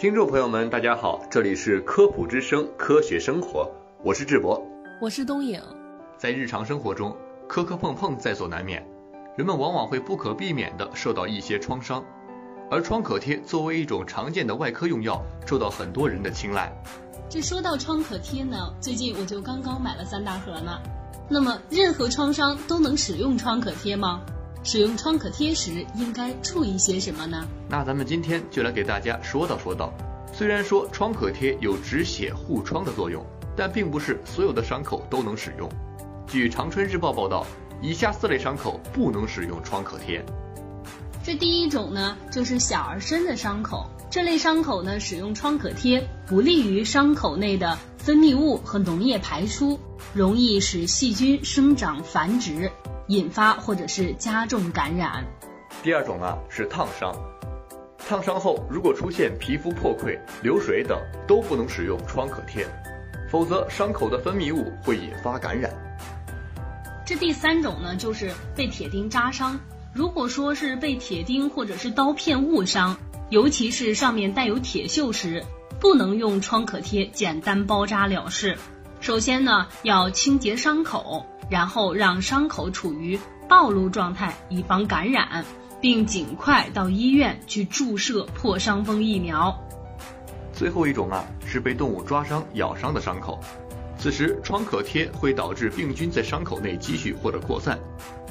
听众朋友们，大家好，这里是科普之声，科学生活，我是智博。我是东影。在日常生活中，磕磕碰碰在所难免，人们往往会不可避免地受到一些创伤，而创可贴作为一种常见的外科用药，受到很多人的青睐。这说到创可贴呢，最近我就刚刚买了三大盒呢。那么，任何创伤都能使用创可贴吗？使用创可贴时应该注意些什么呢？那咱们今天就来给大家说道说道。虽然说创可贴有止血护创的作用，但并不是所有的伤口都能使用。据长春日报报道，以下四类伤口不能使用创可贴。这第一种呢，就是小而深的伤口。这类伤口呢，使用创可贴不利于伤口内的分泌物和脓液排出，容易使细菌生长繁殖，引发或者是加重感染。第二种啊是烫伤，烫伤后如果出现皮肤破溃、流水等，都不能使用创可贴，否则伤口的分泌物会引发感染。这第三种呢，就是被铁钉扎伤。如果说是被铁钉或者是刀片误伤，尤其是上面带有铁锈时，不能用创可贴简单包扎了事。首先呢，要清洁伤口，然后让伤口处于暴露状态，以防感染，并尽快到医院去注射破伤风疫苗。最后一种啊是被动物抓伤、咬伤的伤口，此时创可贴会导致病菌在伤口内积蓄或者扩散。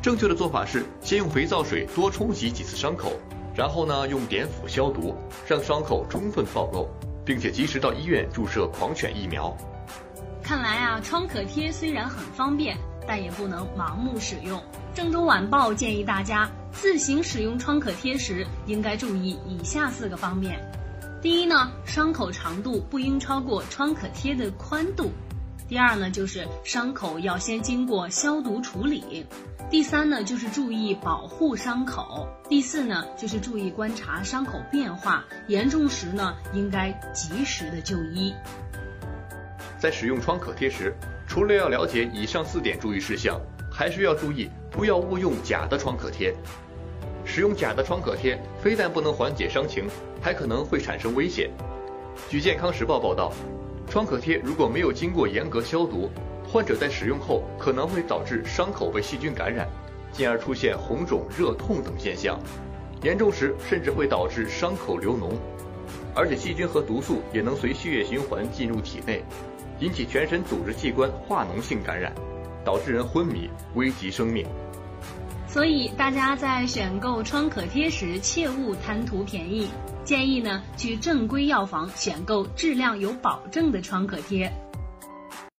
正确的做法是先用肥皂水多冲洗几次伤口，然后呢用碘伏消毒，让伤口充分暴露，并且及时到医院注射狂犬疫苗。看来啊，创可贴虽然很方便，但也不能盲目使用。郑州晚报建议大家自行使用创可贴时，应该注意以下四个方面：第一呢，伤口长度不应超过创可贴的宽度；第二呢，就是伤口要先经过消毒处理；第三呢，就是注意保护伤口；第四呢，就是注意观察伤口变化，严重时呢，应该及时的就医。在使用创可贴时，除了要了解以上四点注意事项，还需要注意不要误用假的创可贴。使用假的创可贴，非但不能缓解伤情，还可能会产生危险。据健康时报报道，创可贴如果没有经过严格消毒，患者在使用后可能会导致伤口被细菌感染，进而出现红肿、热痛等现象，严重时甚至会导致伤口流脓，而且细菌和毒素也能随血液循环进入体内。引起全身组织器官化脓性感染，导致人昏迷，危及生命。所以大家在选购创可贴时，切勿贪图便宜，建议呢去正规药房选购质量有保证的创可贴。